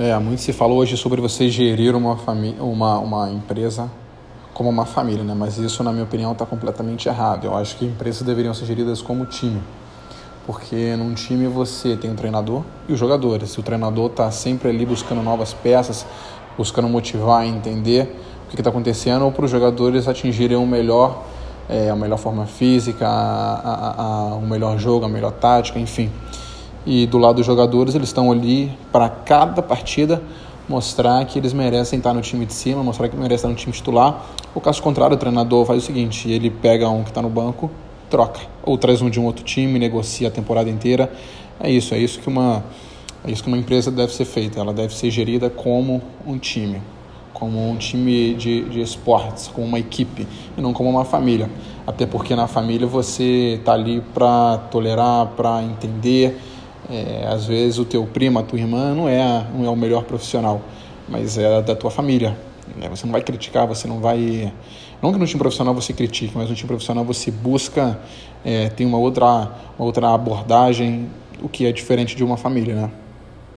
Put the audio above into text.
É, muito se falou hoje sobre você gerir uma, uma, uma empresa como uma família, né? Mas isso, na minha opinião, está completamente errado. Eu acho que empresas deveriam ser geridas como time. Porque num time você tem o treinador e os jogadores. Se o treinador está sempre ali buscando novas peças, buscando motivar, entender o que está acontecendo, ou para os jogadores atingirem o melhor, é, a melhor forma física, a, a, a, o melhor jogo, a melhor tática, enfim. E do lado dos jogadores, eles estão ali para cada partida mostrar que eles merecem estar no time de cima, mostrar que merecem estar no time titular. O caso contrário, o treinador faz o seguinte: ele pega um que está no banco, troca, ou traz um de um outro time, negocia a temporada inteira. É isso, é isso que uma, é isso que uma empresa deve ser feita. Ela deve ser gerida como um time, como um time de, de esportes, como uma equipe, e não como uma família. Até porque na família você está ali para tolerar, para entender é, às vezes o teu primo, a tua irmã não é, não é o melhor profissional, mas é da tua família. Né? Você não vai criticar, você não vai. Não que no time profissional você critique, mas no time profissional você busca é, ter uma outra, uma outra abordagem, o que é diferente de uma família, né?